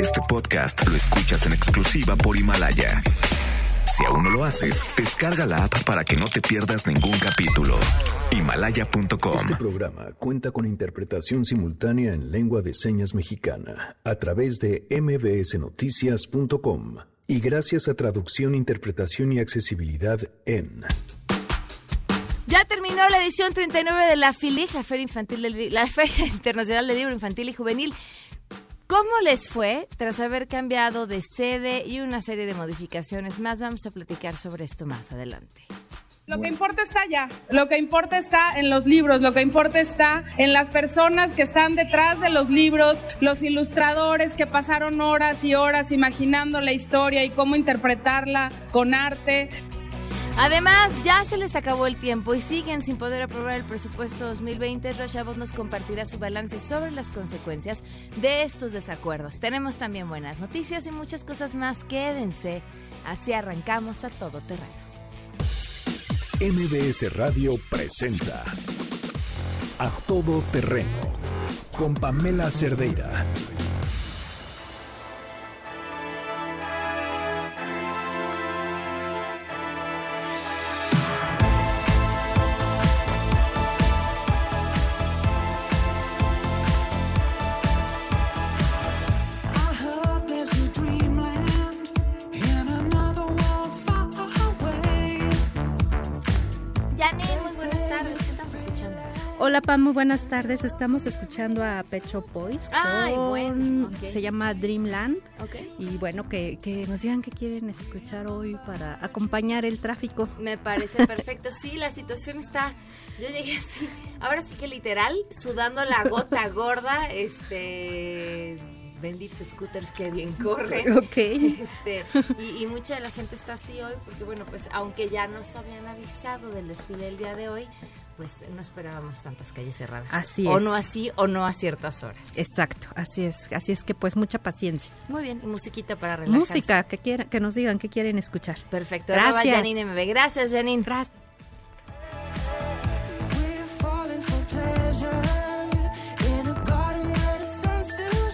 Este podcast lo escuchas en exclusiva por Himalaya. Si aún no lo haces, descarga la app para que no te pierdas ningún capítulo. Himalaya.com. Este programa cuenta con interpretación simultánea en lengua de señas mexicana a través de mbsnoticias.com y gracias a traducción, interpretación y accesibilidad en ya terminó la edición 39 de la FILIG, la Feria, Infantil la Feria Internacional de Libro Infantil y Juvenil. ¿Cómo les fue tras haber cambiado de sede y una serie de modificaciones más? Vamos a platicar sobre esto más adelante. Lo que importa está allá, lo que importa está en los libros, lo que importa está en las personas que están detrás de los libros, los ilustradores que pasaron horas y horas imaginando la historia y cómo interpretarla con arte. Además, ya se les acabó el tiempo y siguen sin poder aprobar el presupuesto 2020. Rochavos nos compartirá su balance sobre las consecuencias de estos desacuerdos. Tenemos también buenas noticias y muchas cosas más. Quédense. Así arrancamos a todo terreno. MBS Radio presenta A Todo Terreno con Pamela Cerdeira. Hola Pam, muy buenas tardes. Estamos escuchando a Pecho Boys. Ay, bueno. Se llama Dreamland. Y bueno, que, que nos digan qué quieren escuchar hoy para acompañar el tráfico. Me parece perfecto. Sí, la situación está... Yo llegué así, ahora sí que literal, sudando la gota gorda, este benditos scooters que bien corren. Ok. Este, y, y, mucha de la gente está así hoy porque, bueno, pues aunque ya nos habían avisado del desfile el día de hoy, pues no esperábamos tantas calles cerradas. Así es. O no así o no a ciertas horas. Exacto, así es. Así es que pues mucha paciencia. Muy bien, y musiquita para relajarse. Música, que, quiera, que nos digan qué quieren escuchar. Perfecto. Gracias. Janine MB. Gracias, Janine. Gracias.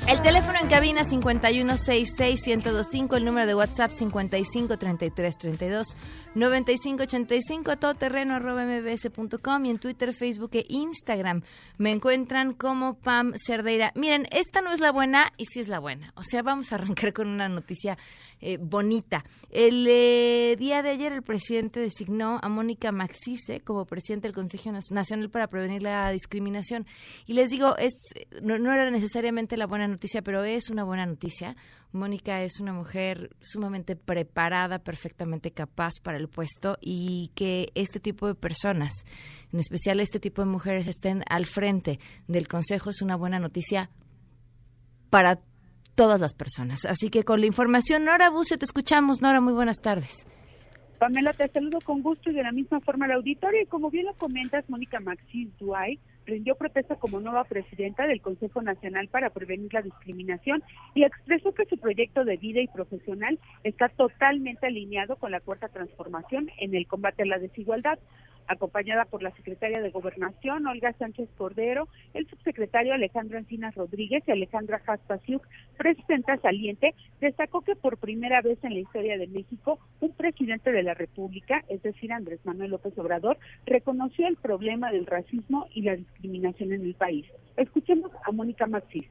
El teléfono en cabina 5166-1025, el número de WhatsApp 553332 9585, todoterreno arroba mbs.com y en Twitter, Facebook e Instagram me encuentran como Pam Cerdeira. Miren, esta no es la buena y sí es la buena. O sea, vamos a arrancar con una noticia eh, bonita. El eh, día de ayer el presidente designó a Mónica Maxice como presidente del Consejo Nacional para Prevenir la Discriminación. Y les digo, es no, no era necesariamente la buena noticia, pero es una buena noticia. Mónica es una mujer sumamente preparada, perfectamente capaz para el puesto y que este tipo de personas, en especial este tipo de mujeres, estén al frente del Consejo es una buena noticia para todas las personas. Así que con la información, Nora Buse, te escuchamos. Nora, muy buenas tardes. Pamela, te saludo con gusto y de la misma forma al auditorio. Y como bien lo comentas, Mónica Maxis Duay rindió protesta como nueva presidenta del Consejo Nacional para Prevenir la Discriminación y expresó que su proyecto de vida y profesional está totalmente alineado con la cuarta transformación en el combate a la desigualdad acompañada por la secretaria de Gobernación, Olga Sánchez Cordero, el subsecretario Alejandro Encinas Rodríguez y Alejandra Jaspasiuk, presidenta saliente, destacó que por primera vez en la historia de México, un presidente de la República, es decir, Andrés Manuel López Obrador, reconoció el problema del racismo y la discriminación en el país. Escuchemos a Mónica Maxis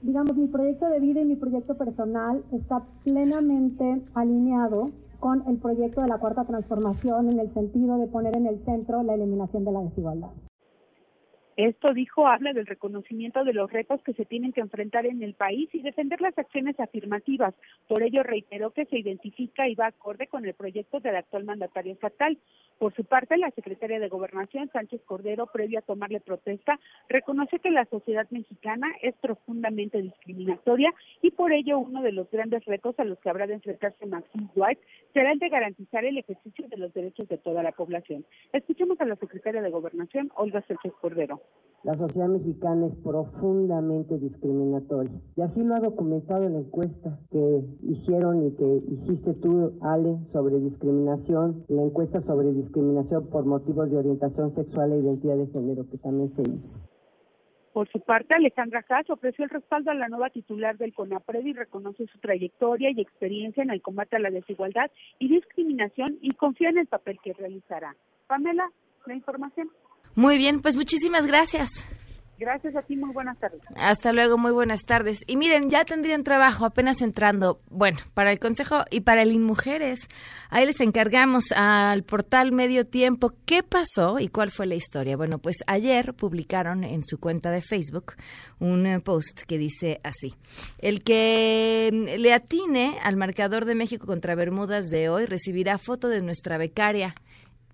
digamos, mi proyecto de vida y mi proyecto personal está plenamente alineado con el proyecto de la cuarta transformación en el sentido de poner en el centro la eliminación de la desigualdad. Esto, dijo, habla del reconocimiento de los retos que se tienen que enfrentar en el país y defender las acciones afirmativas. Por ello, reiteró que se identifica y va acorde con el proyecto del actual mandatario estatal. Por su parte, la secretaria de Gobernación, Sánchez Cordero, previo a tomarle protesta, reconoce que la sociedad mexicana es profundamente discriminatoria y por ello uno de los grandes retos a los que habrá de enfrentarse Maxim White será el de garantizar el ejercicio de los derechos de toda la población. Escuchemos a la secretaria de Gobernación, Olga Sánchez Cordero. La sociedad mexicana es profundamente discriminatoria y así lo ha documentado la encuesta que hicieron y que hiciste tú, Ale, sobre discriminación, la encuesta sobre discriminación por motivos de orientación sexual e identidad de género que también se hizo. Por su parte, Alejandra Haas ofreció el respaldo a la nueva titular del CONAPRED y reconoce su trayectoria y experiencia en el combate a la desigualdad y discriminación y confía en el papel que realizará. Pamela, la información. Muy bien, pues muchísimas gracias. Gracias a ti, muy buenas tardes. Hasta luego, muy buenas tardes. Y miren, ya tendrían trabajo apenas entrando, bueno, para el Consejo y para el InMujeres. Ahí les encargamos al portal Medio Tiempo qué pasó y cuál fue la historia. Bueno, pues ayer publicaron en su cuenta de Facebook un eh, post que dice así. El que mm, le atine al marcador de México contra Bermudas de hoy recibirá foto de nuestra becaria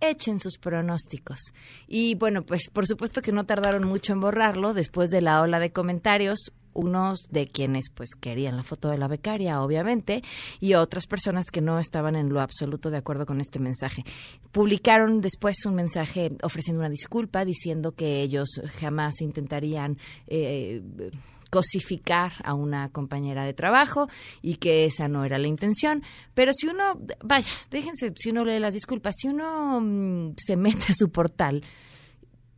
echen sus pronósticos. Y bueno, pues por supuesto que no tardaron mucho en borrarlo después de la ola de comentarios unos de quienes pues querían la foto de la becaria, obviamente, y otras personas que no estaban en lo absoluto de acuerdo con este mensaje. Publicaron después un mensaje ofreciendo una disculpa, diciendo que ellos jamás intentarían eh, cosificar a una compañera de trabajo y que esa no era la intención. Pero si uno, vaya, déjense, si uno lee las disculpas, si uno mm, se mete a su portal,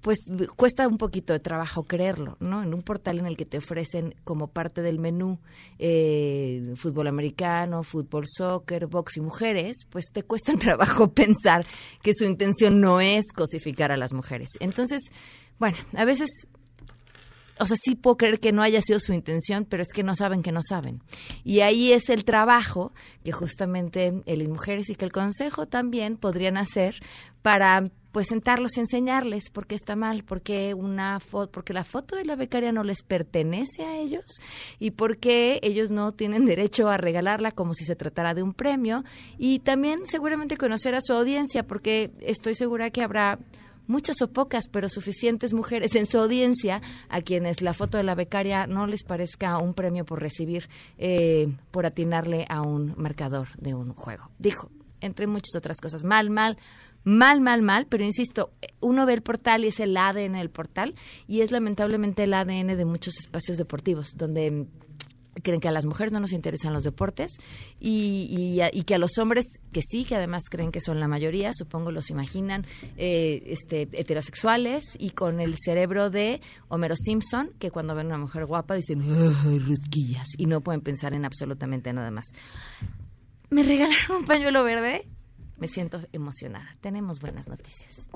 pues cuesta un poquito de trabajo creerlo, ¿no? En un portal en el que te ofrecen como parte del menú eh, fútbol americano, fútbol, soccer, box y mujeres, pues te cuesta trabajo pensar que su intención no es cosificar a las mujeres. Entonces, bueno, a veces o sea, sí puedo creer que no haya sido su intención, pero es que no saben que no saben. Y ahí es el trabajo que justamente el Mujeres y que el Consejo también podrían hacer para pues sentarlos y enseñarles por qué está mal, porque una foto, porque la foto de la becaria no les pertenece a ellos y porque ellos no tienen derecho a regalarla como si se tratara de un premio y también seguramente conocer a su audiencia porque estoy segura que habrá muchas o pocas, pero suficientes mujeres en su audiencia a quienes la foto de la becaria no les parezca un premio por recibir, eh, por atinarle a un marcador de un juego. Dijo, entre muchas otras cosas, mal, mal, mal, mal, mal, pero insisto, uno ve el portal y es el ADN del portal y es lamentablemente el ADN de muchos espacios deportivos, donde creen que a las mujeres no nos interesan los deportes y, que a los hombres que sí, que además creen que son la mayoría, supongo los imaginan eh, este, heterosexuales y con el cerebro de Homero Simpson, que cuando ven una mujer guapa dicen, ¡ay! Y no pueden pensar en absolutamente nada más. ¿Me regalaron un pañuelo verde? Me siento emocionada. Tenemos buenas noticias.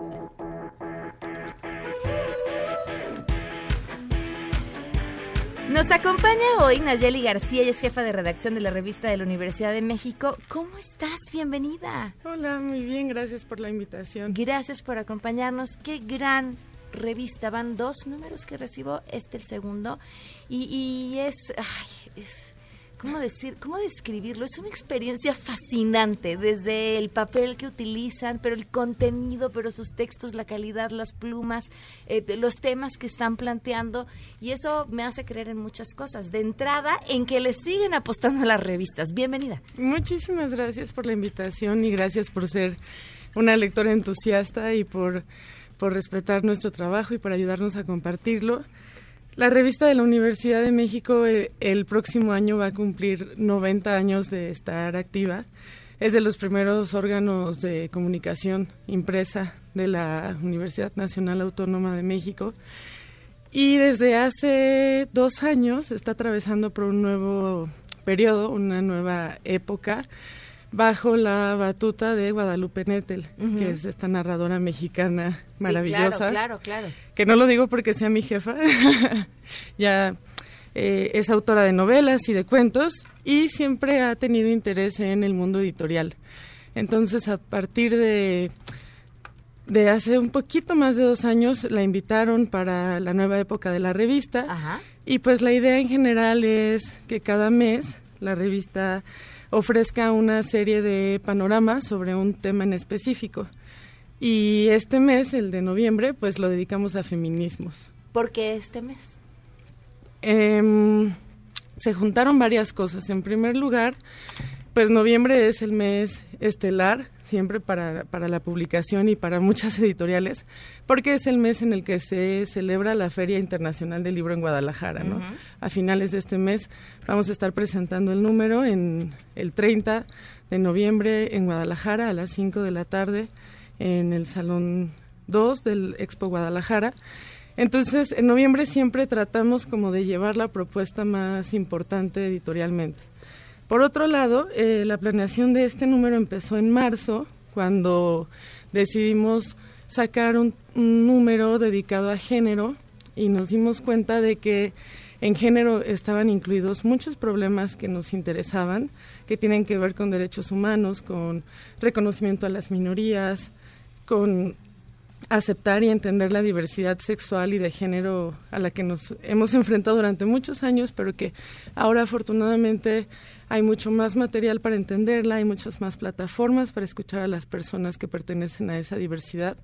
Nos acompaña hoy Nayeli García, ella es jefa de redacción de la revista de la Universidad de México. ¿Cómo estás? Bienvenida. Hola, muy bien, gracias por la invitación. Gracias por acompañarnos. Qué gran revista. Van dos números que recibo, este el segundo. Y, y es, ay, es ¿cómo decir, cómo describirlo? Es una experiencia fascinante, desde el papel que utilizan, pero el contenido, pero sus textos, la calidad, las plumas, eh, los temas que están planteando, y eso me hace creer en muchas cosas. De entrada, en que le siguen apostando a las revistas. Bienvenida. Muchísimas gracias por la invitación y gracias por ser una lectora entusiasta y por, por respetar nuestro trabajo y por ayudarnos a compartirlo. La revista de la Universidad de México eh, el, próximo año va a cumplir 90 años de estar activa. Es de los primeros órganos de comunicación impresa de la Universidad Nacional Autónoma de México. Y desde hace dos años está atravesando por un nuevo periodo, una nueva época bajo la batuta de Guadalupe Nettel, que es esta narradora mexicana maravillosa. claro, claro, claro. Que no lo digo porque sea mi jefa, ya eh, es autora de novelas y de cuentos y siempre ha tenido interés en el mundo editorial. Entonces, a partir de, de hace un poquito más de dos años, la invitaron para la nueva época de la revista. Y pues la idea en general es que cada mes la revista ofrezca una serie de panoramas sobre un tema en específico. Y este mes, el de noviembre, pues lo dedicamos a feminismos. ¿Por qué este mes? Em, se juntaron varias cosas. En primer lugar, pues noviembre es el mes estelar siempre para, para la publicación y para muchas editoriales, porque es el mes en el que se celebra la Feria Internacional del Libro en Guadalajara, ¿no? A finales de este mes vamos a estar presentando el número en el 30 de noviembre en Guadalajara a las 5 de la tarde en el Salón 2 del Expo Guadalajara. Entonces, en noviembre siempre tratamos como de llevar la propuesta más importante editorialmente. Por otro lado, eh, la planeación de este número empezó en marzo, cuando decidimos sacar un, número dedicado a género y nos dimos cuenta de que en género estaban incluidos muchos problemas que nos interesaban, que tienen que ver con derechos humanos, con reconocimiento a las minorías, con aceptar y entender la diversidad sexual y de género a la que nos hemos enfrentado durante muchos años, pero que ahora afortunadamente hay mucho más material para entenderla, hay muchas más plataformas para escuchar a las personas que pertenecen a esa diversidad.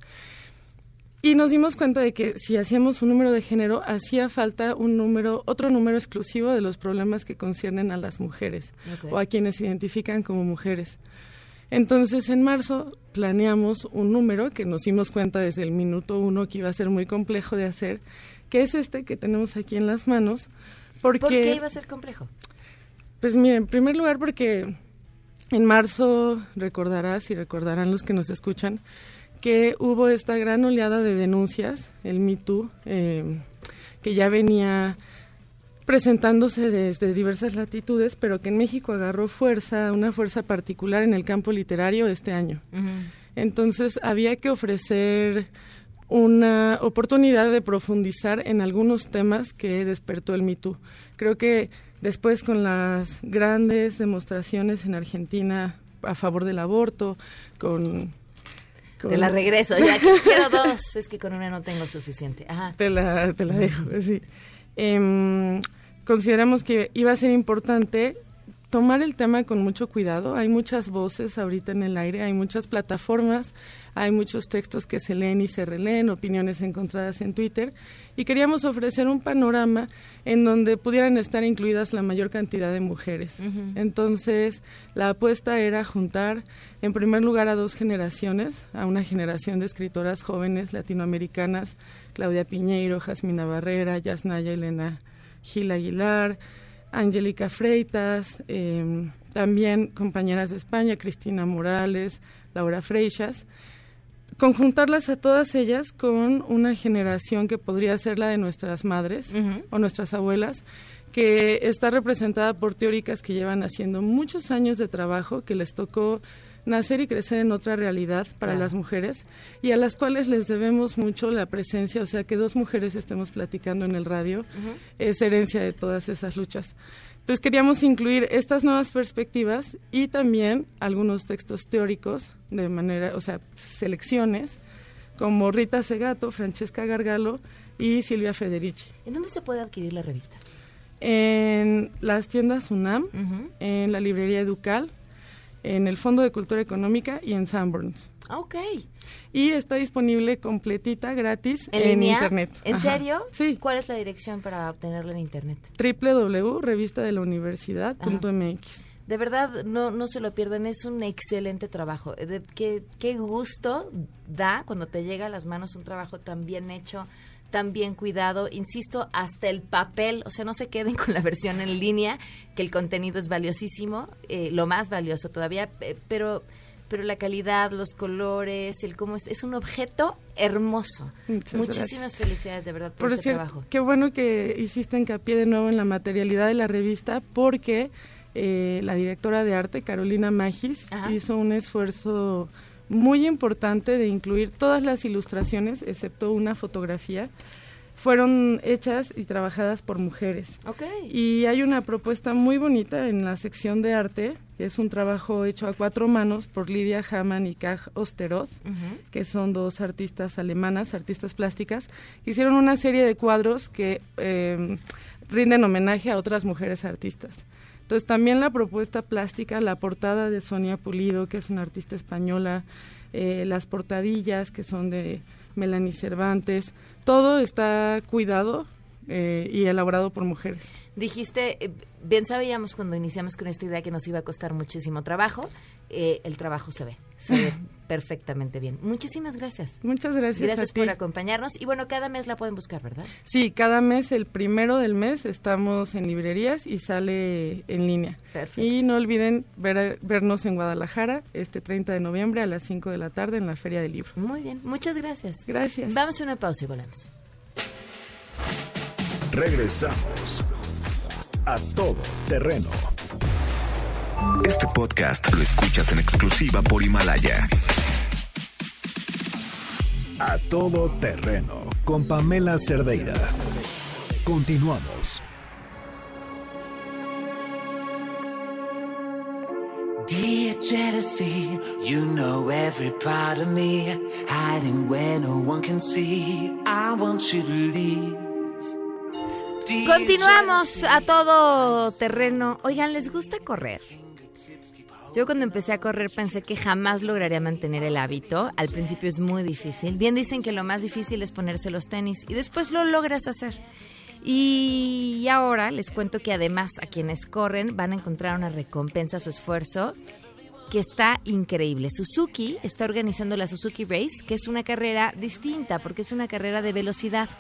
Y nos dimos cuenta de que si hacíamos un número de género, hacía falta un número, otro número exclusivo de los problemas que conciernen a las mujeres o a quienes se identifican como mujeres. Entonces, en marzo planeamos un número que nos dimos cuenta desde el minuto uno que iba a ser muy complejo de hacer, que es este que tenemos aquí en las manos. Porque, ¿Por qué iba a ser complejo? Pues mire, en primer lugar porque en marzo recordarás y recordarán los que nos escuchan que hubo esta gran oleada de denuncias, el Me Too, eh, que ya venía presentándose desde diversas latitudes, pero que en México agarró fuerza, una fuerza particular en el campo literario este año. Entonces había que ofrecer una oportunidad de profundizar en algunos temas que despertó el Me Creo que después con las grandes demostraciones en Argentina a favor del aborto, con... Te la regreso, ya que quiero dos, es que con una no tengo suficiente. Ajá. Te la, te la dejo, sí. Eh, consideramos que iba a ser importante tomar el tema con mucho cuidado. Hay muchas voces ahorita en el aire, hay muchas plataformas, hay muchos textos que se leen y se releen, opiniones encontradas en Twitter, y queríamos ofrecer un panorama en donde pudieran estar incluidas la mayor cantidad de mujeres. Entonces, la apuesta era juntar, en primer lugar, a dos generaciones, a una generación de escritoras jóvenes latinoamericanas, Claudia Piñeiro, Jasmina Barrera, Yasnaya Elena Gil Aguilar, Angélica Freitas, em, también compañeras de España, Cristina Morales, Laura Freixas, conjuntarlas a todas ellas con una generación que podría ser la de nuestras madres o nuestras abuelas, que está representada por teóricas que llevan haciendo muchos años de trabajo, que les tocó nacer y crecer en otra realidad para las mujeres y a las cuales les debemos mucho la presencia, o sea, que dos mujeres estemos platicando en el radio es herencia de todas esas luchas. Entonces queríamos incluir estas nuevas perspectivas y también algunos textos teóricos de manera, o sea, selecciones como Rita Segato, Francesca Gargalo y Silvia Federici. ¿En dónde se puede adquirir la revista? En las tiendas UNAM, en la librería Educal, en el Fondo de Cultura Económica y en Sanborns. Ok. Y está disponible completita, gratis, en, Internet. ¿En serio? Sí. ¿Cuál es la dirección para obtenerla en Internet? www.revistadelauniversidad.mx. De verdad, no, no se lo pierdan, es un excelente trabajo. De, qué, qué gusto da cuando te llega a las manos un trabajo tan bien hecho, tan bien cuidado, insisto, hasta el papel, o sea, no se queden con la versión en línea, que el contenido es valiosísimo, eh, lo más valioso todavía, pero pero la calidad, los colores, el cómo es, es un objeto hermoso. Muchísimas felicidades de verdad por, este trabajo. Qué bueno que hiciste hincapié de nuevo en la materialidad de la revista porque eh, la directora de arte, Carolina Magis, hizo un esfuerzo muy importante de incluir todas las ilustraciones, excepto una fotografía, fueron hechas y trabajadas por mujeres. Okay. Y hay una propuesta muy bonita en la sección de arte, que es un trabajo hecho a cuatro manos por Lidia Hamann y Kaj Osteroth, que son dos artistas alemanas, artistas plásticas, hicieron una serie de cuadros que eh, rinden homenaje a otras mujeres artistas. Entonces también la propuesta plástica, la portada de Sonia Pulido, que es una artista española, eh, las portadillas que son de Melanie Cervantes, todo está cuidado eh, y elaborado por mujeres. Dijiste, eh, bien sabíamos cuando iniciamos con esta idea que nos iba a costar muchísimo trabajo, eh, el trabajo se ve, se ve perfectamente bien. Muchísimas gracias. Muchas gracias. Gracias por acompañarnos. Y bueno, cada mes la pueden buscar, ¿verdad? Sí, cada mes, el primero del mes, estamos en librerías y sale en línea. Perfecto. Y no olviden ver, vernos en Guadalajara este 30 de noviembre a las 5 de la tarde en la Feria del Libro. Muy bien, muchas gracias. Gracias. Vamos a una pausa y volvemos. Regresamos a todo terreno. Este podcast lo escuchas en exclusiva por Himalaya. A todo terreno con Pamela Cerdeira. Continuamos. Dear jealousy, you know every part of me, hiding where no one can see. I want you to leave. Continuamos a todo terreno. Oigan, ¿les gusta correr? Yo cuando empecé a correr pensé que jamás lograría mantener el hábito. Al principio es muy difícil. Bien dicen que lo más difícil es ponerse los tenis y después lo logras hacer. Y ahora les cuento que además a quienes corren van a encontrar una recompensa a su esfuerzo que está increíble. Suzuki está organizando la Suzuki Race, que es una carrera distinta porque es una carrera de velocidad.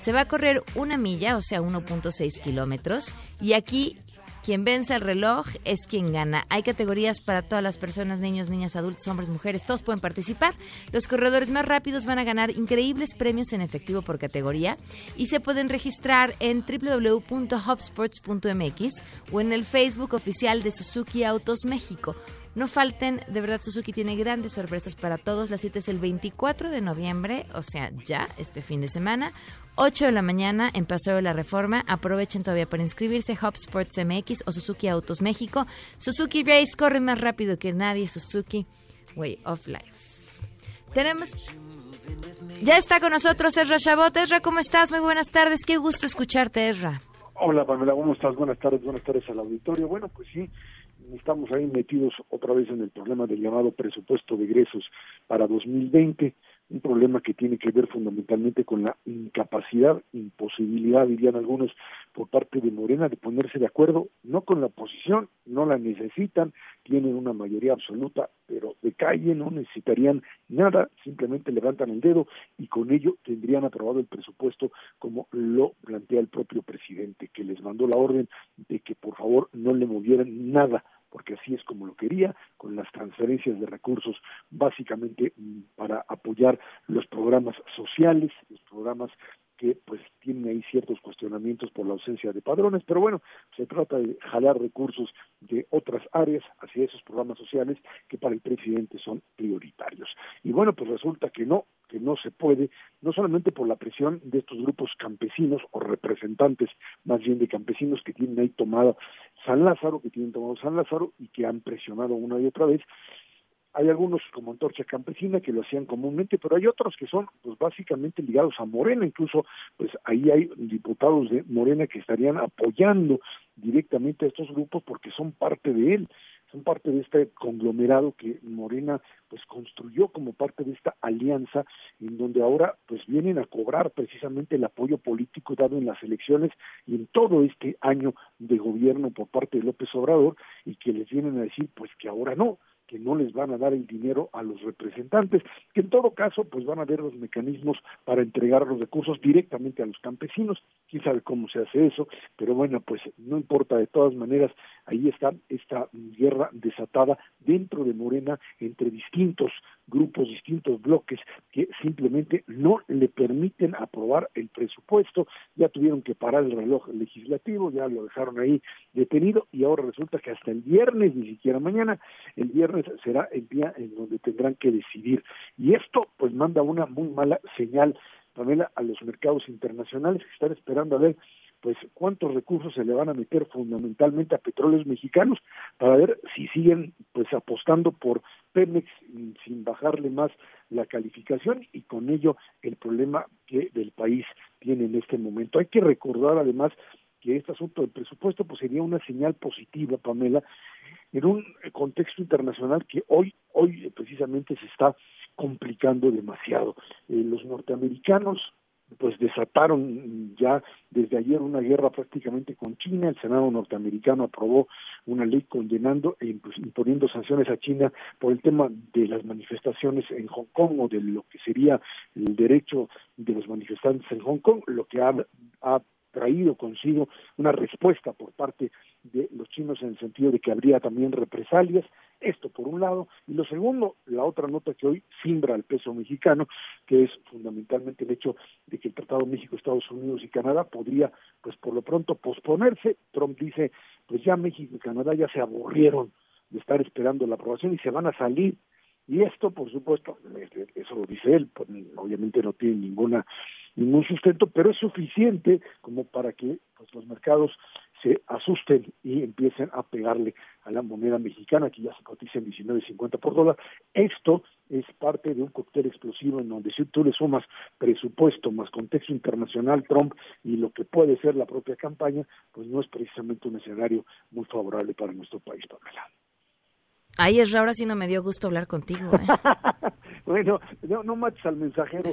Se va a correr una milla, o sea, 1.6 kilómetros, y aquí quien vence el reloj es quien gana. Hay categorías para todas las personas, niños, niñas, adultos, hombres, mujeres, todos pueden participar. Los corredores más rápidos van a ganar increíbles premios en efectivo por categoría y se pueden registrar en www.hubsports.mx o en el Facebook oficial de Suzuki Autos México. No falten, de verdad Suzuki tiene grandes sorpresas para todos. La cita es el 24 de noviembre, o sea, ya este fin de semana. 8 de la mañana en Paseo de la Reforma. Aprovechen todavía para inscribirse. Hub Sports MX o Suzuki Autos México. Suzuki Race corre más rápido que nadie. Suzuki Way of Life. Tenemos. Ya está con nosotros Ezra Chabot. Ezra, ¿cómo estás? Muy buenas tardes. Qué gusto escucharte, Ezra. Hola, Pamela, ¿cómo estás? Buenas tardes, buenas tardes al auditorio. Bueno, pues sí, estamos ahí metidos otra vez en el problema del llamado presupuesto de egresos para 2020, un problema que tiene que ver fundamentalmente con la incapacidad, imposibilidad, dirían algunos, por parte de Morena de ponerse de acuerdo, no con la oposición, no la necesitan, tienen una mayoría absoluta, pero de calle no necesitarían nada, simplemente levantan el dedo y con ello tendrían aprobado el presupuesto como lo plantea el propio presidente, que les mandó la orden de que por favor no le movieran nada porque así es como lo quería, con las transferencias de recursos básicamente mm, para apoyar los programas sociales, los programas que pues tienen ahí ciertos cuestionamientos por la ausencia de padrones, pero bueno, se trata de jalar recursos de otras áreas hacia esos programas sociales que para el presidente son prioritarios. Y bueno, pues resulta que no, que no se puede, no solamente por la presión de estos grupos campesinos o representantes más bien de campesinos que tienen ahí tomado San Lázaro, que tienen tomado San Lázaro y que han presionado una y otra vez, hay algunos como Antorcha Campesina que lo hacían comúnmente, pero hay otros que son pues básicamente ligados a Morena, incluso pues ahí hay diputados de Morena que estarían apoyando directamente a estos grupos porque son parte de él, son parte de este conglomerado que Morena pues construyó como parte de esta alianza en donde ahora pues vienen a cobrar precisamente el apoyo político dado en las elecciones y en todo este año de gobierno por parte de López Obrador y que les vienen a decir pues que ahora no, que no les van a dar el dinero a los representantes, que en todo caso pues van a ver los mecanismos para entregar los recursos directamente a los campesinos, quién sabe cómo se hace eso, pero bueno, pues no importa, de todas maneras, ahí está esta guerra desatada dentro de Morena entre distintos grupos, distintos bloques que simplemente no le permiten aprobar el presupuesto, ya tuvieron que parar el reloj legislativo, ya lo dejaron ahí detenido y ahora resulta que hasta el viernes, ni siquiera mañana, el viernes será el día en donde tendrán que decidir. Y esto pues manda una muy mala señal, Pamela, a los mercados internacionales que están esperando a ver pues cuántos recursos se le van a meter fundamentalmente a petróleos mexicanos para ver si siguen pues apostando por Pemex sin bajarle más la calificación y con ello el problema que del país tiene en este momento. Hay que recordar además que este asunto del presupuesto pues sería una señal positiva, Pamela, en un contexto internacional que hoy, hoy precisamente se está complicando demasiado. Eh, los norteamericanos pues desataron ya desde ayer una guerra prácticamente con China. El Senado norteamericano aprobó una ley condenando e imponiendo sanciones a China por el tema de las manifestaciones en Hong Kong o de lo que sería el derecho de los manifestantes en Hong Kong, lo que ha, ha traído consigo una respuesta por parte de los chinos en el sentido de que habría también represalias. Esto por un lado. Y lo segundo, la otra nota que hoy simbra el peso mexicano, que es fundamentalmente el hecho de que el Tratado México, Estados Unidos y Canadá podría, pues por lo pronto, posponerse. Trump dice, pues ya México y Canadá ya se aburrieron de estar esperando la aprobación y se van a salir y esto, por supuesto, eso lo dice él, pues, obviamente no tiene ninguna ningún sustento, pero es suficiente como para que pues, los mercados se asusten y empiecen a pegarle a la moneda mexicana, que ya se cotiza en 19.50 por dólar. Esto es parte de un cóctel explosivo en donde si tú le sumas presupuesto más contexto internacional, Trump y lo que puede ser la propia campaña, pues no es precisamente un escenario muy favorable para nuestro país, Pamela. Ay, es ahora sí no me dio gusto hablar contigo. ¿eh? bueno, no, no mates al mensajero.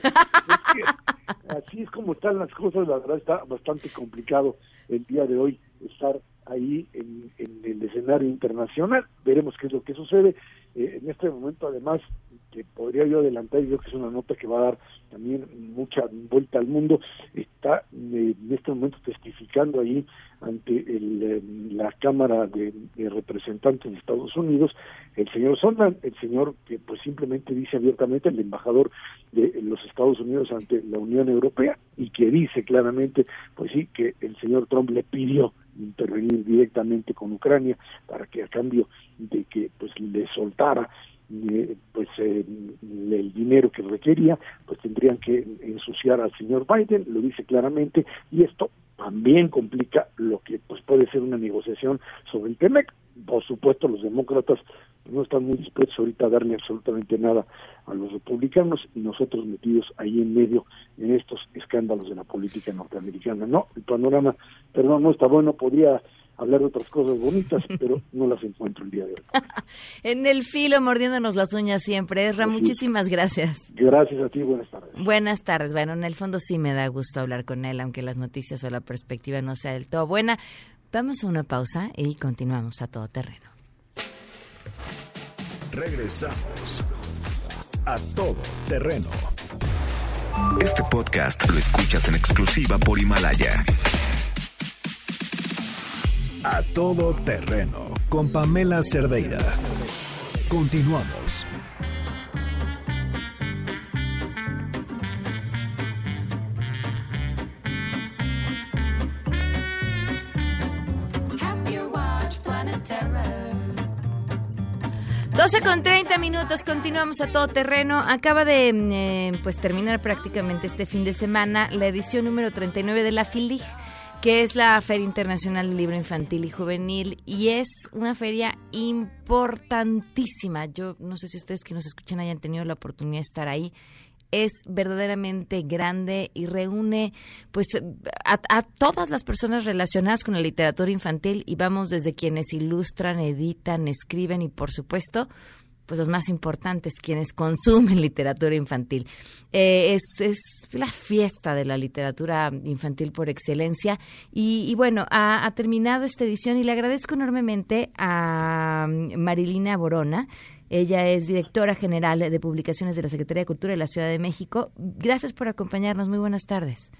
así es como están las cosas, la verdad está bastante complicado el día de hoy estar ahí en, el escenario internacional. Veremos qué es lo que sucede. Eh, en este momento, además, que podría yo adelantar, yo creo que es una nota que va a dar también mucha vuelta al mundo, está eh, en este momento testificando ahí ante eh, la Cámara de, Representantes de Estados Unidos el señor Sondland, el señor que pues simplemente dice abiertamente el embajador de los Estados Unidos ante la Unión Europea y que dice claramente pues sí que el señor Trump le pidió intervenir directamente con Ucrania para que a cambio de que pues le soltara pues eh, el dinero que requería pues tendrían que ensuciar al señor Biden lo dice claramente y esto también complica lo que pues puede ser una negociación sobre el TEMEC por supuesto los demócratas no están muy dispuestos ahorita a darle absolutamente nada a los republicanos y nosotros metidos ahí en medio en estos escándalos de la política norteamericana. No, el panorama, perdón, no está bueno, podría hablar de otras cosas bonitas, pero no las encuentro el día de hoy. en el filo, mordiéndonos las uñas siempre. Esra, muchísimas gracias. Gracias a ti, buenas tardes. Buenas tardes. Bueno, en el fondo sí me da gusto hablar con él, aunque las noticias o la perspectiva no sea del todo buena. Vamos a una pausa y continuamos a todo terreno. Regresamos a todo terreno. Este podcast lo escuchas en exclusiva por Himalaya. A todo terreno con Pamela Cerdeira. Continuamos. 12 con 30 minutos, continuamos a todo terreno. Acaba de mm, eh, pues terminar prácticamente este fin de semana la edición número 39 de la FILIG, que es la Feria Internacional del Libro Infantil y Juvenil, y es una feria importantísima. Yo no sé si ustedes que nos escuchan hayan tenido la oportunidad de estar ahí es verdaderamente grande y reúne pues a, todas las personas relacionadas con la literatura infantil y vamos desde quienes ilustran, editan, escriben y por supuesto pues los más importantes, quienes consumen literatura infantil. Eh, es, es, la fiesta de la literatura infantil por excelencia. Y, bueno, ha, terminado esta edición y le agradezco enormemente a Marilina Borona, ella es directora general de publicaciones de la Secretaría de Cultura de la Ciudad de México. Gracias por acompañarnos. Muy buenas tardes.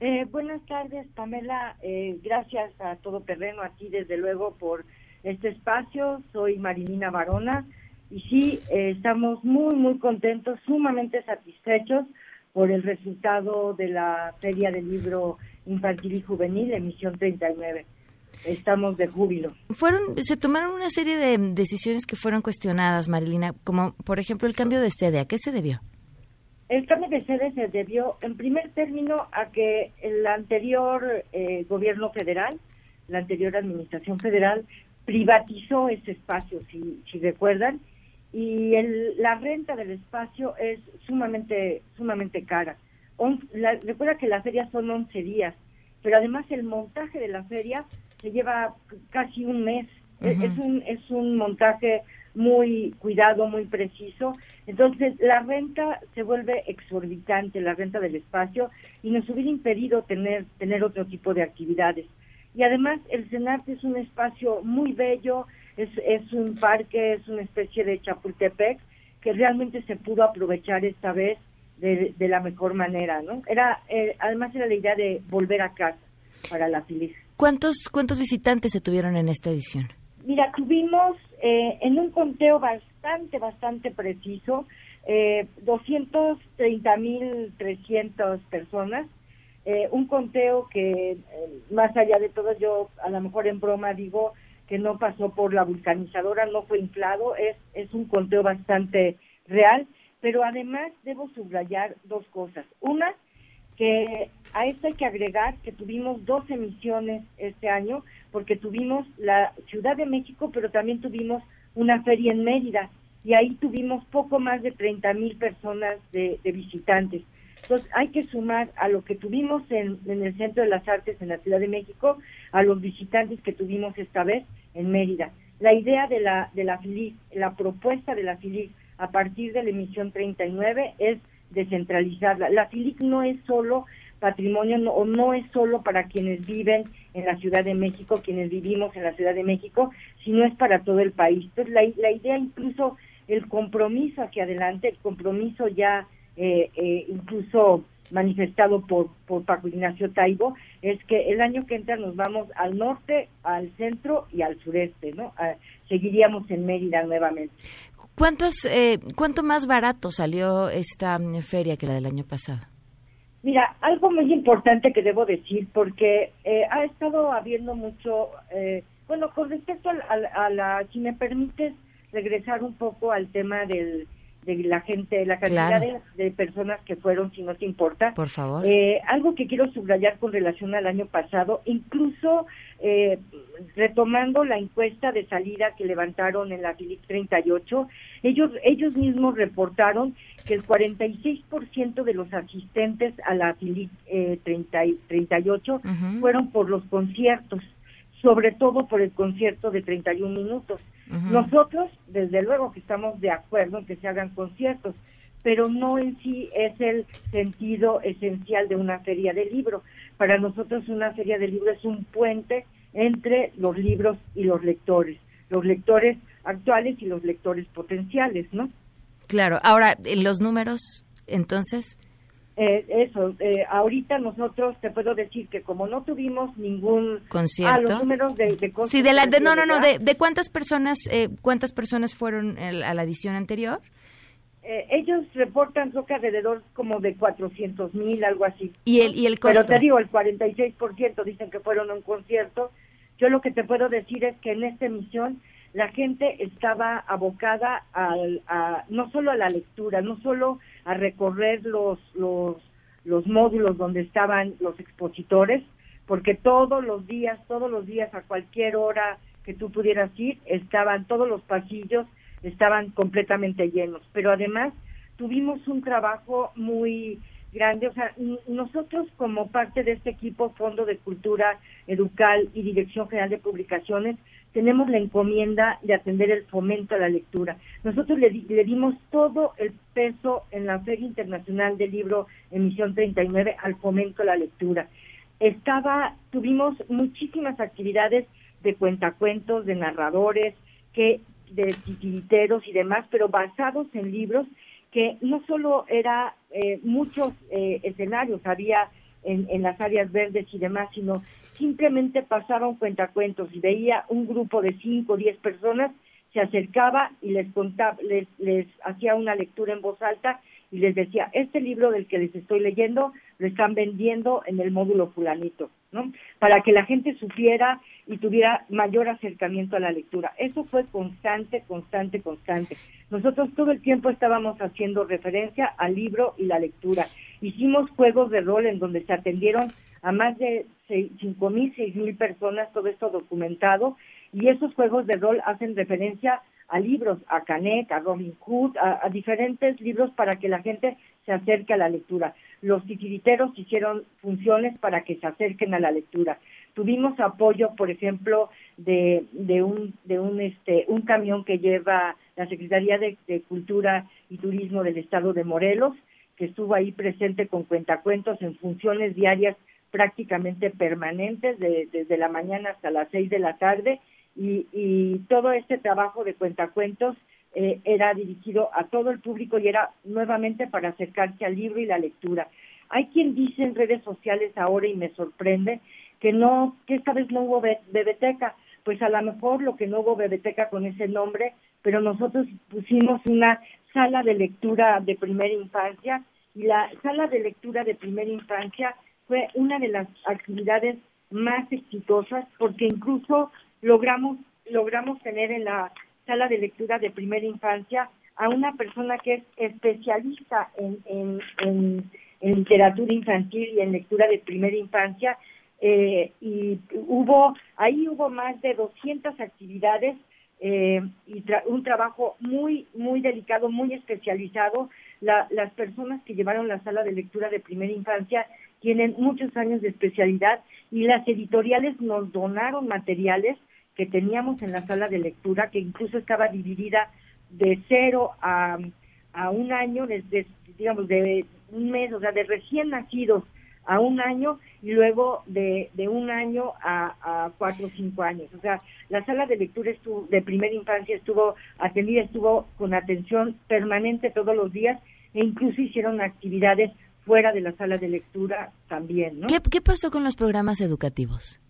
Eh, buenas tardes, Pamela. Eh, gracias a Todo Terreno, aquí desde luego por este espacio. Soy Marilina Barona y sí, eh, estamos muy, muy contentos, sumamente satisfechos por el resultado de la Feria del Libro Infantil y Juvenil, emisión 39 estamos de júbilo. Fueron, se tomaron una serie de decisiones que fueron cuestionadas, Marilina, como por ejemplo el cambio de sede. ¿A qué se debió? El cambio de sede se debió, en primer término, a que el anterior eh, gobierno federal, la anterior administración federal, privatizó ese espacio, si, si recuerdan, y el, la renta del espacio es sumamente, sumamente cara. recuerda que la feria son 11 días, pero además el montaje de la feria se lleva casi un mes. es, un, es un montaje muy cuidado, muy preciso. Entonces, la renta se vuelve exorbitante, la renta del espacio, y nos hubiera impedido tener, tener otro tipo de actividades. Y además, el Senarte es un espacio muy bello, es, es un parque, es una especie de Chapultepec, que realmente se pudo aprovechar esta vez de, de la mejor manera, ¿no? Era, eh, además era la idea de volver a casa para la feliz. ¿Cuántos, cuántos visitantes se tuvieron en esta edición? Mira, tuvimos eh, en un conteo bastante, bastante preciso, eh, 230.300 personas. Eh, un conteo que, eh, más allá de todo, yo a lo mejor en broma digo que no pasó por la vulcanizadora, no fue inflado, es, es un conteo bastante real, pero además debo subrayar dos cosas. Una, que a esto hay que agregar que tuvimos dos emisiones este año, porque tuvimos la Ciudad de México, pero también tuvimos una feria en Mérida, y ahí tuvimos poco más de 30 mil personas de, visitantes. Entonces hay que sumar a lo que tuvimos en, el Centro de las Artes en la Ciudad de México, a los visitantes que tuvimos esta vez en Mérida. La idea de la, de la FILIC, la propuesta de la FILIC a partir de la emisión 39 es descentralizarla. La FILIC no es solo patrimonio no, o no es solo para quienes viven en la Ciudad de México, quienes vivimos en la Ciudad de México, sino es para todo el país. Entonces, la, la idea incluso, el compromiso hacia adelante, el compromiso ya eh, eh, incluso manifestado por, por Paco Ignacio Taibo, es que el año que entra nos vamos al norte, al centro y al sureste, ¿no? seguiríamos en Mérida nuevamente. ¿Cuántos, eh, ¿Cuánto más barato salió esta mm, feria que la del año pasado? Mira, algo muy importante que debo decir, porque eh, ha estado habiendo mucho, eh, bueno, con respecto a, la, si me permites regresar un poco al tema del, de la gente, la cantidad de, personas que fueron, si no te importa. Por favor. Eh, algo que quiero subrayar con relación al año pasado, incluso eh, retomando la encuesta de salida que levantaron en la FILIC 38, ellos, ellos mismos reportaron que el 46% de los asistentes a la FILIC eh, 38 fueron por los conciertos, sobre todo por el concierto de 31 minutos. Nosotros, desde luego que estamos de acuerdo en que se hagan conciertos, pero no en sí es el sentido esencial de una feria de libro. Para nosotros una feria de libro es un puente entre los libros y los lectores, los lectores actuales y los lectores potenciales, ¿no? Claro, ahora, ¿los números entonces? Eh, eso, eh, ahorita nosotros te puedo decir que como no tuvimos ningún concierto, ah, los números de, de sí, de la, de, no, no, no, de, de cuántas personas, eh, cuántas personas fueron a la edición anterior. Eh, ellos reportan creo que alrededor como de 400 mil, algo así. ¿Y el, y el costo? Pero te digo, el 46% dicen que fueron a un concierto. Yo lo que te puedo decir es que en esta emisión la gente estaba abocada al, a, no solo a la lectura, no solo a recorrer los, los, los módulos donde estaban los expositores, porque todos los días, todos los días, a cualquier hora que tú pudieras ir, estaban todos los pasillos estaban completamente llenos. Pero además tuvimos un trabajo muy grande, o sea, nosotros como parte de este equipo Fondo de Cultura Educal y Dirección General de Publicaciones tenemos la encomienda de atender el fomento a la lectura. Nosotros le, le dimos todo el peso en la Feria Internacional del Libro Emisión 39 al fomento a la lectura. Estaba, tuvimos muchísimas actividades de cuentacuentos, de narradores, que de titiriteros y demás, pero basados en libros que no solo era eh, muchos eh, escenarios, había en, las áreas verdes y demás, sino simplemente pasaban cuentacuentos y veía un grupo de cinco o diez personas, se acercaba y les contaba, les, les hacía una lectura en voz alta y les decía, este libro del que les estoy leyendo lo están vendiendo en el módulo fulanito, ¿no? Para que la gente supiera y tuviera mayor acercamiento a la lectura. Eso fue constante, constante, constante. Nosotros todo el tiempo estábamos haciendo referencia al libro y la lectura. Hicimos juegos de rol en donde se atendieron a más de cinco mil, seis mil personas, todo esto documentado, y esos juegos de rol hacen referencia a libros, a Canek, a Robin Hood, a, diferentes libros para que la gente se acerque a la lectura. Los titiriteros hicieron funciones para que se acerquen a la lectura. Tuvimos apoyo, por ejemplo, de, de un de un este un camión que lleva la Secretaría de, Cultura y Turismo del Estado de Morelos, estuvo ahí presente con cuentacuentos en funciones diarias prácticamente permanentes desde la mañana hasta las seis de la tarde y, todo este trabajo de cuentacuentos eh, era dirigido a todo el público y era nuevamente para acercarse al libro y la lectura. Hay quien dice en redes sociales ahora y me sorprende que no, que esta vez no hubo bebeteca. Pues a lo mejor lo que no hubo bebeteca con ese nombre, pero nosotros pusimos una sala de lectura de primera infancia y la sala de lectura de primera infancia fue una de las actividades más exitosas porque incluso logramos logramos tener en la sala de lectura de primera infancia a una persona que es especialista en, en, literatura infantil y en lectura de primera infancia eh, y hubo ahí hubo más de 200 actividades eh, y un trabajo muy muy delicado muy especializado las personas que llevaron la sala de lectura de primera infancia tienen muchos años de especialidad y las editoriales nos donaron materiales que teníamos en la sala de lectura, que incluso estaba dividida de cero a, a un año, desde, digamos, de un mes, o sea, de recién nacidos a un año y luego de, de un año a, a, cuatro o cinco años. O sea, la sala de lectura estuvo, de primera infancia estuvo atendida, estuvo con atención permanente todos los días e incluso hicieron actividades fuera de la sala de lectura también. ¿no? ¿Qué, qué pasó con los programas educativos?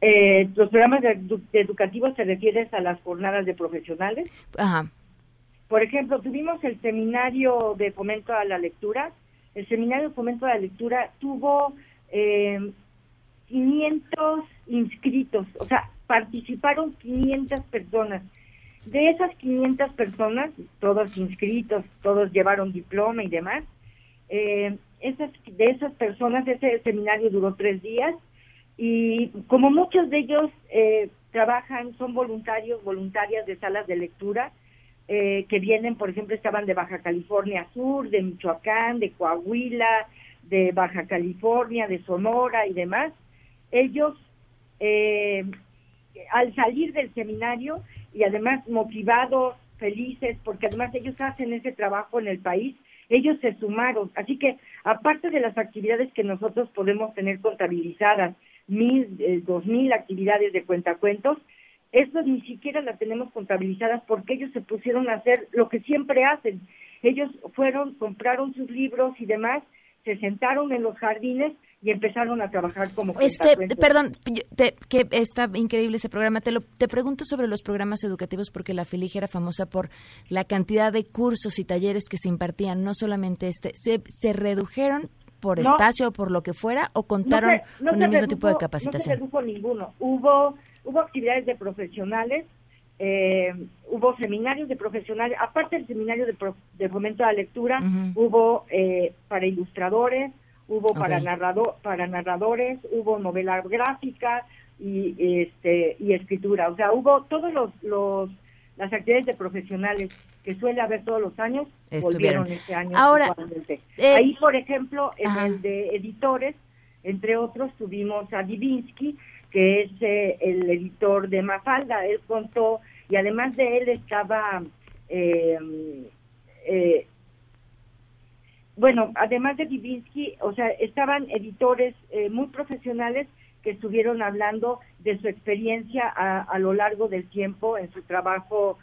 Eh, los programas educativos se refieren a las jornadas de profesionales. Ajá. Por ejemplo, tuvimos el seminario de fomento a la lectura. El seminario de fomento a la lectura tuvo eh, 500 inscritos, o sea, participaron 500 personas. De esas 500 personas, todos inscritos, todos llevaron diploma y demás, eh, esas, de esas personas, ese seminario duró tres días y como muchos de ellos eh, trabajan, son voluntarios, voluntarias de salas de lectura, eh, que vienen, por ejemplo, estaban de Baja California Sur, de Michoacán, de Coahuila, de Baja California, de Sonora y demás, ellos eh, al salir del seminario y además motivados, felices, porque además ellos hacen ese trabajo en el país, ellos se sumaron. Así que aparte de las actividades que nosotros podemos tener contabilizadas, mil, eh, dos mil actividades de cuentacuentos, estas ni siquiera las tenemos contabilizadas porque ellos se pusieron a hacer lo que siempre hacen. Ellos fueron, compraron sus libros y demás, se sentaron en los jardines y empezaron a trabajar como este perdón que está increíble ese programa te lo te pregunto sobre los programas educativos porque la Filige era famosa por la cantidad de cursos y talleres que se impartían no solamente este se, se redujeron por espacio o por lo que fuera o contaron con el mismo tipo de capacitación? No se redujo ninguno. Hubo, hubo actividades de profesionales, eh, hubo seminarios de profesionales, aparte del seminario de, fomento a la lectura, hubo eh, para ilustradores, hubo para, narrado, para narradores, hubo novela gráfica y, este, y escritura. O sea, hubo todos los, los las actividades de profesionales que suele haber todos los años, volvieron este año. Ahora, eh, ahí, por ejemplo, en el de editores, entre otros, tuvimos a Divinsky, que es eh, el editor de Mafalda. Él contó, y además de él estaba, em, eh, bueno, además de Divinsky, o sea, estaban editores muy profesionales que estuvieron hablando de su experiencia a, a lo largo del tiempo en su trabajo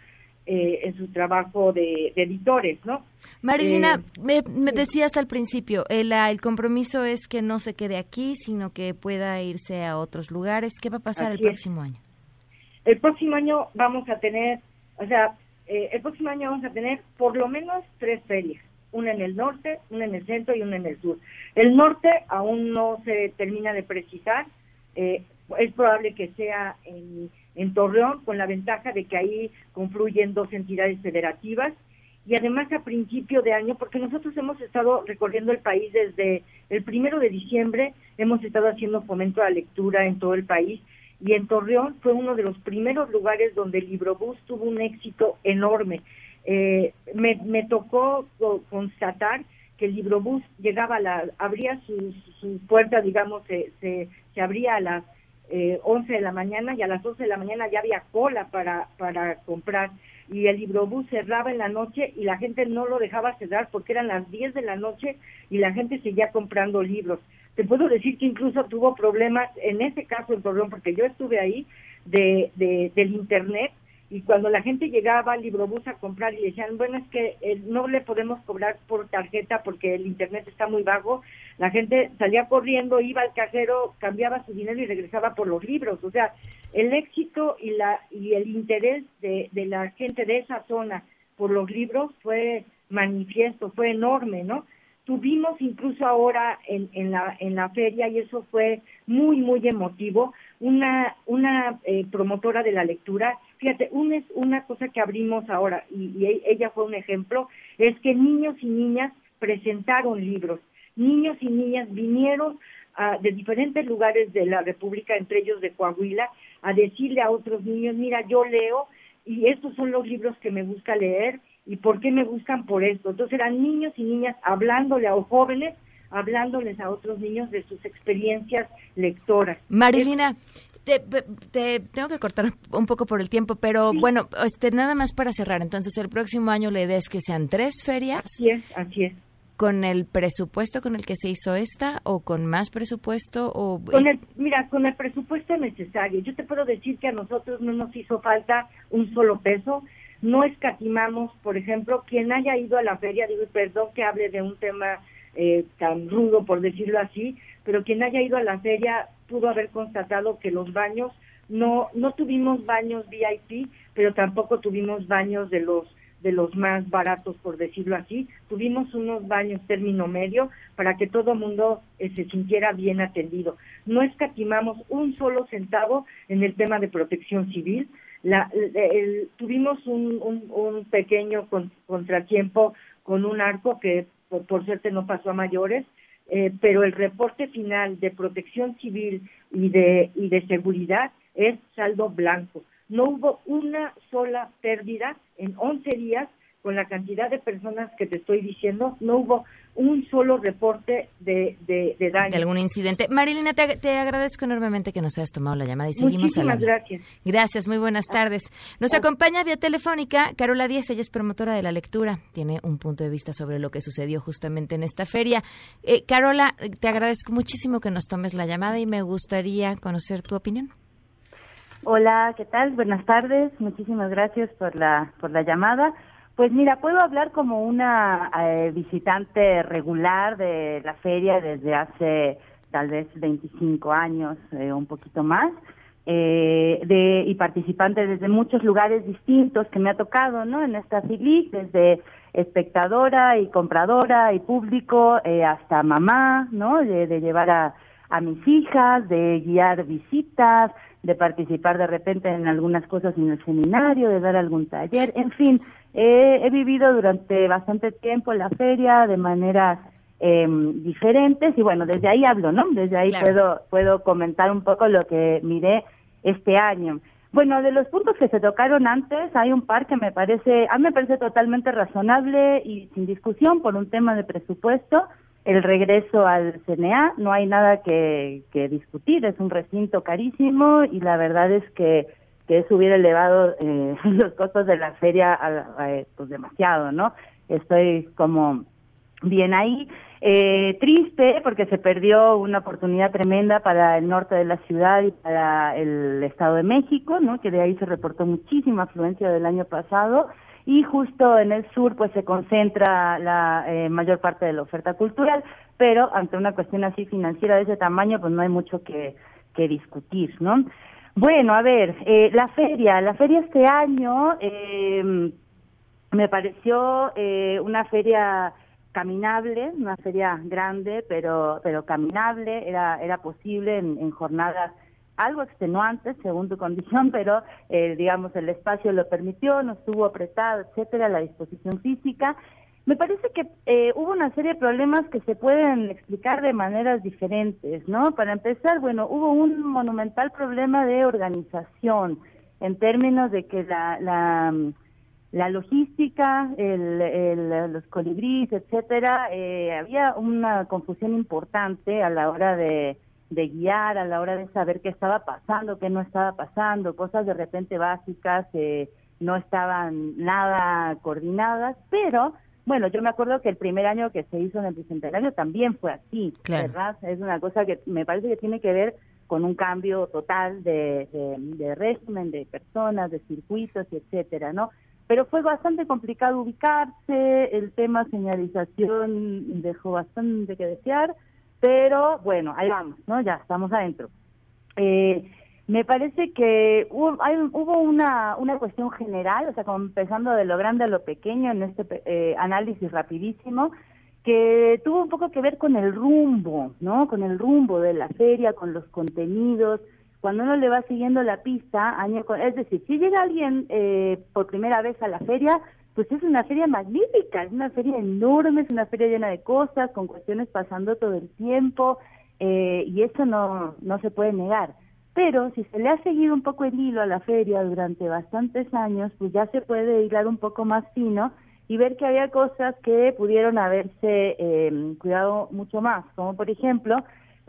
eh, en su trabajo de, editores, ¿no? Marilina, eh, me, decías al principio, el, el, compromiso es que no se quede aquí, sino que pueda irse a otros lugares. ¿Qué va a pasar el próximo año? El próximo año vamos a tener, o sea, eh, el próximo año vamos a tener por lo menos tres ferias, una en el norte, una en el centro y una en el sur. El norte aún no se termina de precisar, es probable que sea en en Torreón, con la ventaja de que ahí confluyen dos entidades federativas y además a principio de año, porque nosotros hemos estado recorriendo el país desde el primero de diciembre, hemos estado haciendo fomento a la lectura en todo el país y en Torreón fue uno de los primeros lugares donde el Librobús tuvo un éxito enorme. Eh, me, tocó constatar que el Librobús llegaba a la, abría su, su puerta, digamos, se, se, se abría a las eh, 11 de la mañana y a las 11 de la mañana ya había cola para, para comprar y el librobús cerraba en la noche y la gente no lo dejaba cerrar porque eran las 10 de la noche y la gente seguía comprando libros. Te puedo decir que incluso tuvo problemas, en ese caso en Torreón, porque yo estuve ahí, de, de, del Internet y cuando la gente llegaba al librobús a comprar y decían, bueno, es que eh, no le podemos cobrar por tarjeta porque el internet está muy bajo, la gente salía corriendo, iba al cajero, cambiaba su dinero y regresaba por los libros. O sea, el éxito y, la, y el interés de, de la gente de esa zona por los libros fue manifiesto, fue enorme, ¿no? Tuvimos incluso ahora en, en, la, en la feria, y eso fue muy, muy emotivo, una, una eh, promotora de la lectura. Fíjate, una, una cosa que abrimos ahora, y, ella fue un ejemplo, es que niños y niñas presentaron libros. Niños y niñas vinieron a, de diferentes lugares de la República, entre ellos de Coahuila, a decirle a otros niños, mira, yo leo y estos son los libros que me gusta leer ¿Y por qué me buscan por esto? Entonces eran niños y niñas hablándole a jóvenes, hablándoles a otros niños de sus experiencias lectoras. Marilina, te, tengo que cortar un poco por el tiempo, pero bueno, este nada más para cerrar. Entonces, el próximo año la idea es que sean tres ferias. Así es, así es. ¿Con el presupuesto con el que se hizo esta o con más presupuesto? o con el, Mira, con el presupuesto necesario. Yo te puedo decir que a nosotros no nos hizo falta un solo peso no escatimamos, por ejemplo, quien haya ido a la feria, digo, perdón que hable de un tema eh, tan rudo, por decirlo así, pero quien haya ido a la feria pudo haber constatado que los baños, no, no tuvimos baños VIP, pero tampoco tuvimos baños de los de los más baratos, por decirlo así. Tuvimos unos baños término medio para que todo mundo eh, se sintiera bien atendido. No escatimamos un solo centavo en el tema de protección civil. La, tuvimos un, un, pequeño contratiempo con un arco que por, suerte no pasó a mayores, eh, pero el reporte final de protección civil y de, y de seguridad es saldo blanco. No hubo una sola pérdida en 11 días con la cantidad de personas que te estoy diciendo, no hubo un solo reporte de, de, daño. De algún incidente. Marilina, te, agradezco enormemente que nos hayas tomado la llamada y seguimos Muchísimas gracias. Gracias, muy buenas tardes. Nos acompaña vía telefónica Carola Díaz, ella es promotora de la lectura, tiene un punto de vista sobre lo que sucedió justamente en esta feria. Eh, Carola, te agradezco muchísimo que nos tomes la llamada y me gustaría conocer tu opinión. Hola, ¿qué tal? Buenas tardes. Muchísimas gracias por la por la llamada. Pues mira, puedo hablar como una eh, visitante regular de la feria desde hace tal vez 25 años, eh, un poquito más, eh, de, y participante desde muchos lugares distintos que me ha tocado, ¿no? En esta FILIC, desde espectadora y compradora y público hasta mamá, ¿no? De, llevar a, a mis hijas, de guiar visitas, de participar de repente en algunas cosas en el seminario, de dar algún taller, en fin, he vivido durante bastante tiempo la feria de maneras em, diferentes y bueno, desde ahí hablo, ¿no? Desde ahí puedo, puedo comentar un poco lo que miré este año. Bueno, de los puntos que se tocaron antes, hay un par que me parece, a mí me parece totalmente razonable y sin discusión por un tema de presupuesto, el regreso al CNA, no hay nada que, que discutir, es un recinto carísimo y la verdad es que que eso hubiera elevado eh, los costos de la feria a, pues demasiado, ¿no? Estoy como bien ahí. Eh, triste porque se perdió una oportunidad tremenda para el norte de la ciudad y para el Estado de México, ¿no? Que de ahí se reportó muchísima afluencia del año pasado y justo en el sur pues se concentra la eh, mayor parte de la oferta cultural, pero ante una cuestión así financiera de ese tamaño pues no hay mucho que, que discutir, ¿no? Bueno, a ver, eh, la feria, la feria este año eh, me pareció eh, una feria caminable, una feria grande, pero pero caminable, era era posible en, en jornadas algo extenuantes según tu condición, pero eh, digamos el espacio lo permitió, no estuvo apretado, etcétera, la disposición física me parece que eh, hubo una serie de problemas que se pueden explicar de maneras diferentes, ¿no? Para empezar, bueno, hubo un monumental problema de organización en términos de que la, la, la logística, el, el, los colibríes, etcétera, eh, había una confusión importante a la hora de, de guiar, a la hora de saber qué estaba pasando, qué no estaba pasando, cosas de repente básicas eh, no estaban nada coordinadas, pero bueno, yo me acuerdo que el primer año que se hizo en el Bicentenario también fue así, ¿verdad? Es una cosa que me parece que tiene que ver con un cambio total de, de, régimen, de personas, de circuitos y etcétera, ¿no? Pero fue bastante complicado ubicarse, el tema señalización dejó bastante que desear, pero bueno, ahí vamos, ¿no? Ya estamos adentro. Eh, me parece que hubo, hay, hubo una, una cuestión general, o sea, como empezando de lo grande a lo pequeño en este eh, análisis rapidísimo, que tuvo un poco que ver con el rumbo, ¿no? Con el rumbo de la feria, con los contenidos. Cuando uno le va siguiendo la pista, año con, es decir, si llega alguien eh, por primera vez a la feria, pues es una feria magnífica, es una feria enorme, es una feria llena de cosas, con cuestiones pasando todo el tiempo, eh, y eso no, no se puede negar. Pero si se le ha seguido un poco el hilo a la feria durante bastantes años, pues ya se puede hilar un poco más fino y ver que había cosas que pudieron haberse eh, cuidado mucho más, como por ejemplo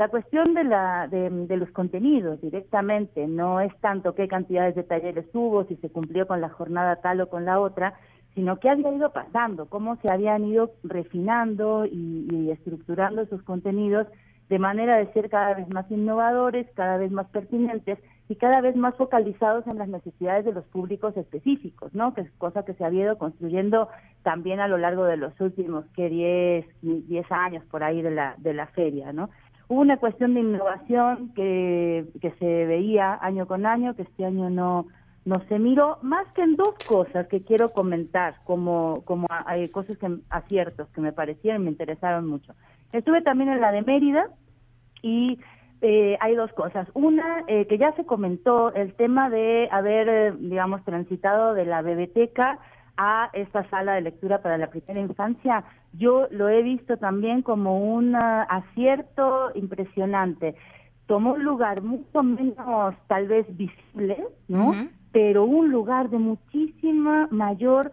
la cuestión de, la, de, los contenidos directamente, no es tanto qué cantidades de talleres hubo, si se cumplió con la jornada tal o con la otra, sino qué había ido pasando, cómo se habían ido refinando y, estructurando esos contenidos de manera de ser cada vez más innovadores, cada vez más pertinentes y cada vez más focalizados en las necesidades de los públicos específicos, ¿no? Que es cosa que se ha ido construyendo también a lo largo de los últimos que 10, 10 años por ahí de la de la feria, ¿no? Hubo una cuestión de innovación que, que se veía año con año, que este año no no se miró más que en dos cosas que quiero comentar como como hay cosas que aciertos que me parecieron me interesaron mucho. Estuve también en la de Mérida y eh, hay dos cosas. Una, eh, que ya se comentó, el tema de haber, eh, digamos, transitado de la biblioteca a esta sala de lectura para la primera infancia, yo lo he visto también como un acierto impresionante. Tomó un lugar mucho menos, tal vez, visible, ¿no? Pero un lugar de muchísima mayor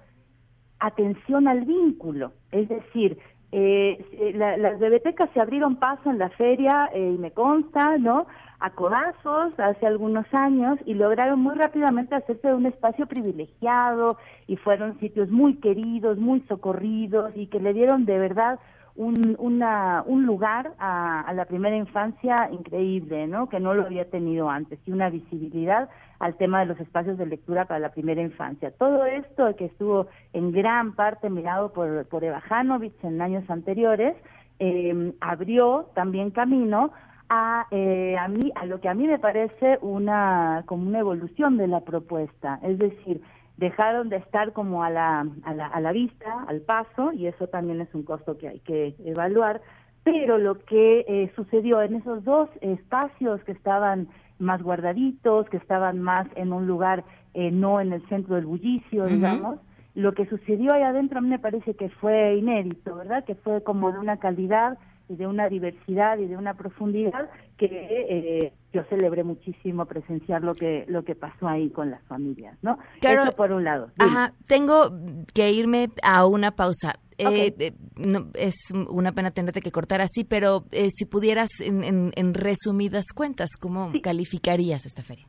atención al vínculo. Es decir, eh, las bibliotecas se abrieron paso en la feria, eh, y me consta, ¿no? A codazos hace algunos años y lograron muy rápidamente hacerse un espacio privilegiado y fueron sitios muy queridos, muy socorridos y que le dieron de verdad un, una, un lugar a, la primera infancia increíble, ¿no? Que no lo había tenido antes y una visibilidad al tema de los espacios de lectura para la primera infancia. Todo esto que estuvo en gran parte mirado por, por Eva Hanovich en años anteriores, eh, abrió también camino a, eh, a mí a lo que a mí me parece una como una evolución de la propuesta, es decir, dejaron de estar como a la, a la, a la vista, al paso, y eso también es un costo que hay que evaluar, pero lo que eh, sucedió en esos dos espacios que estaban más guardaditos, que estaban más en un lugar eh, no en el centro del bullicio, digamos, lo que sucedió ahí adentro a mí me parece que fue inédito, ¿verdad? Que fue como de una calidad y de una diversidad y de una profundidad que eh, yo celebré muchísimo presenciar lo que lo que pasó ahí con las familias, ¿no? Eso por un lado. Ajá, tengo que irme a una pausa. Eh, eh, no, es una pena tenerte que cortar así, pero si pudieras, en, en, resumidas cuentas, ¿cómo calificarías esta feria?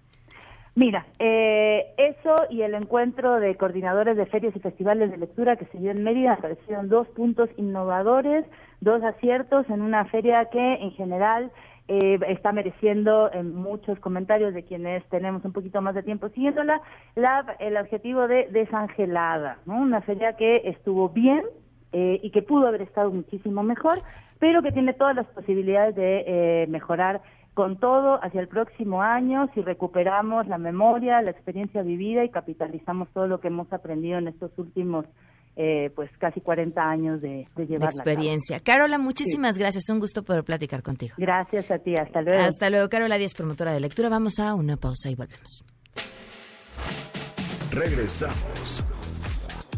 Mira, eso y el encuentro de coordinadores de ferias y festivales de lectura que se dio en Mérida me parecieron dos puntos innovadores, dos aciertos en una feria que en general eh, está mereciendo en muchos comentarios de quienes tenemos un poquito más de tiempo siguiéndola la, el objetivo de desangelada, ¿no? una feria que estuvo bien eh, y que pudo haber estado muchísimo mejor, pero que tiene todas las posibilidades de eh, mejorar con todo hacia el próximo año si recuperamos la memoria, la experiencia vivida y capitalizamos todo lo que hemos aprendido en estos últimos eh, pues casi 40 años de, de llevar experiencia. Carola, muchísimas gracias. Un gusto poder platicar contigo. Gracias a ti. Hasta luego. Hasta luego, Carola Díaz, promotora de lectura. Vamos a una pausa y volvemos. Regresamos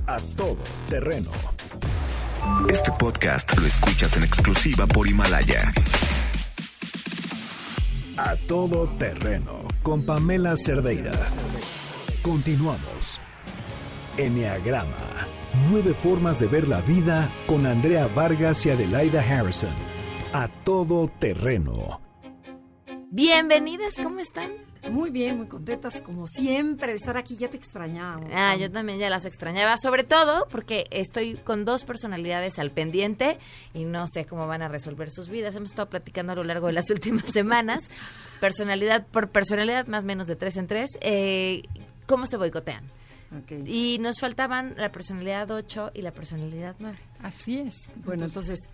a todo terreno. Este podcast lo escuchas en exclusiva por Himalaya. A todo terreno con Pamela Cerdeira. Continuamos. Enneagrama Nueve formas de ver la vida con Andrea Vargas y Adelaida Harrison. A todo terreno. Bienvenidas, ¿cómo están? Muy bien, muy contentas, como siempre, de estar aquí. Ya te extrañábamos. Ah, yo también ya las extrañaba, sobre todo porque estoy con dos personalidades al pendiente y no sé cómo van a resolver sus vidas. Hemos estado platicando a lo largo de las últimas semanas, personalidad por personalidad, más o menos de tres en tres, eh, cómo se boicotean. Y nos faltaban la personalidad 8 y la personalidad 9. Así es. Bueno, entonces,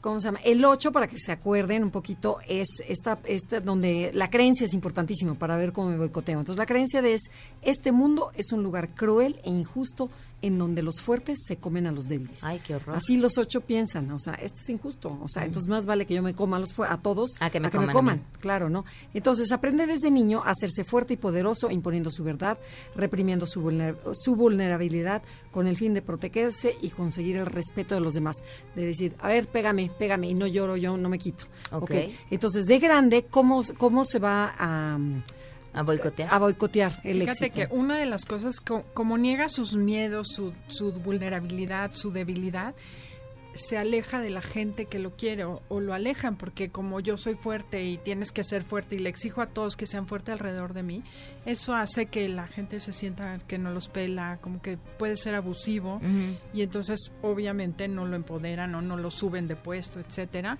¿cómo se llama? El 8, para que se acuerden un poquito, es esta, esta donde la creencia es importantísima para ver cómo me boicoteo. Entonces, la creencia de es, este mundo es un lugar cruel e injusto en donde los fuertes se comen a los débiles. Ay, qué horror. Así los ocho piensan, o sea, esto es injusto, o sea, entonces más vale que yo me coma a, los a todos a que me, a que coman, me coman, claro, ¿no? Entonces aprende desde niño a hacerse fuerte y poderoso, imponiendo su verdad, reprimiendo su, vulner su vulnerabilidad con el fin de protegerse y conseguir el respeto de los demás, de decir, a ver, pégame, pégame, y no lloro, yo no me quito. Ok. ¿okay? Entonces, de grande, ¿cómo, cómo se va a... A boicotear. A boicotear el Fíjate éxito. que una de las cosas, co como niega sus miedos, su, su, vulnerabilidad, su debilidad, se aleja de la gente que lo quiere o, o, lo alejan porque como yo soy fuerte y tienes que ser fuerte y le exijo a todos que sean fuertes alrededor de mí, eso hace que la gente se sienta que no los pela, como que puede ser abusivo uh -huh. y entonces obviamente no lo empoderan o no lo suben de puesto, etcétera.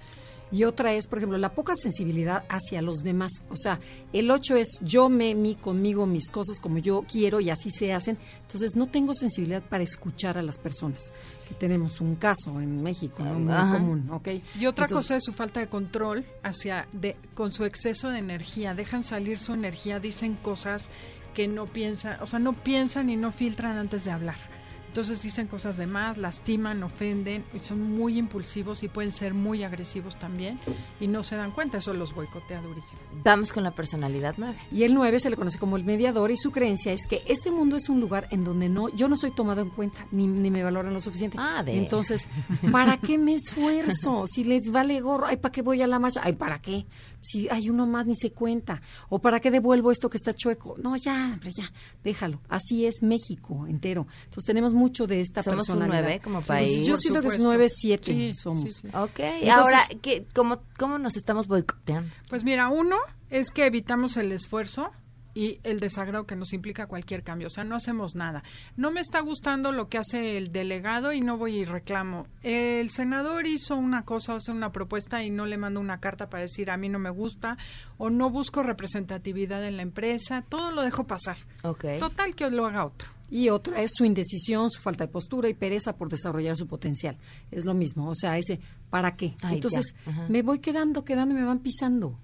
Y otra es, por ejemplo, la poca sensibilidad hacia los demás. O sea, el 8 es yo me, mi, conmigo, mis cosas como yo quiero y así se hacen. Entonces, no tengo sensibilidad para escuchar a las personas. Que tenemos un caso en México, ¿no? Muy Ajá. común, ¿ok? Y otra Entonces, cosa es su falta de control hacia, de, con su exceso de energía. Dejan salir su energía, dicen cosas que no piensan, o sea, no piensan y no filtran antes de hablar. Entonces dicen cosas de más, lastiman, ofenden y son muy impulsivos y pueden ser muy agresivos también y no se dan cuenta, eso los boicotea durísimo. Vamos con la personalidad 9. Y el 9 se le conoce como el mediador y su creencia es que este mundo es un lugar en donde no yo no soy tomado en cuenta ni, ni me valoran lo suficiente. Ah, de... Entonces, ¿para qué me esfuerzo? Si les vale gorro, ay, ¿para qué voy a la marcha? Ay, ¿para qué? Si hay uno más ni se cuenta. ¿O para qué devuelvo esto que está chueco? No, ya, hombre, ya, déjalo. Así es México entero. Entonces tenemos mucho de esta somos personalidad. un 9 como país. yo siento que es 9, 7 sí, somos. Sí, sí. Ok, Entonces, ahora, ¿qué, cómo, ¿cómo nos estamos boicoteando? Pues mira, uno es que evitamos el esfuerzo y el desagrado que nos implica cualquier cambio. O sea, no hacemos nada. No me está gustando lo que hace el delegado y no voy y reclamo. El senador hizo una cosa, hace una propuesta y no le mando una carta para decir a mí no me gusta o no busco representatividad en la empresa. Todo lo dejo pasar. Okay. Total que lo haga otro. Y otra es su indecisión, su falta de postura y pereza por desarrollar su potencial. Es lo mismo, o sea, ese ¿para qué? Ay, Entonces, me voy quedando, quedando y me van pisando.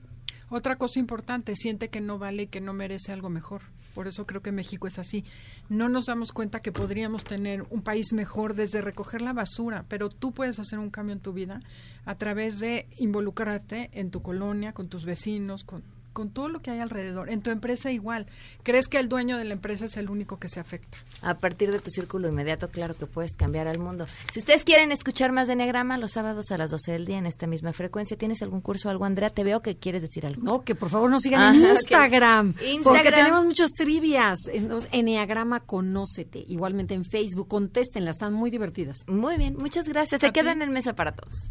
Otra cosa importante, siente que no vale y que no merece algo mejor. Por eso creo que México es así. No nos damos cuenta que podríamos tener un país mejor desde recoger la basura, pero tú puedes hacer un cambio en tu vida a través de involucrarte en tu colonia, con tus vecinos, con, con todo lo que hay alrededor. En tu empresa igual. ¿Crees que el dueño de la empresa es el único que se afecta? A partir de tu círculo inmediato, claro que puedes cambiar al mundo. Si ustedes quieren escuchar más de Enneagrama, los sábados a las 12 del día en esta misma frecuencia, ¿tienes algún curso o algo, Andrea? Te veo que quieres decir algo. No, que por favor nos sigan ah, en Instagram, okay. Instagram, Porque tenemos muchas trivias. Enneagrama Conócete. Igualmente en Facebook. Contéstenlas, están muy divertidas. Muy bien, muchas gracias. Se quedan en mesa para todos.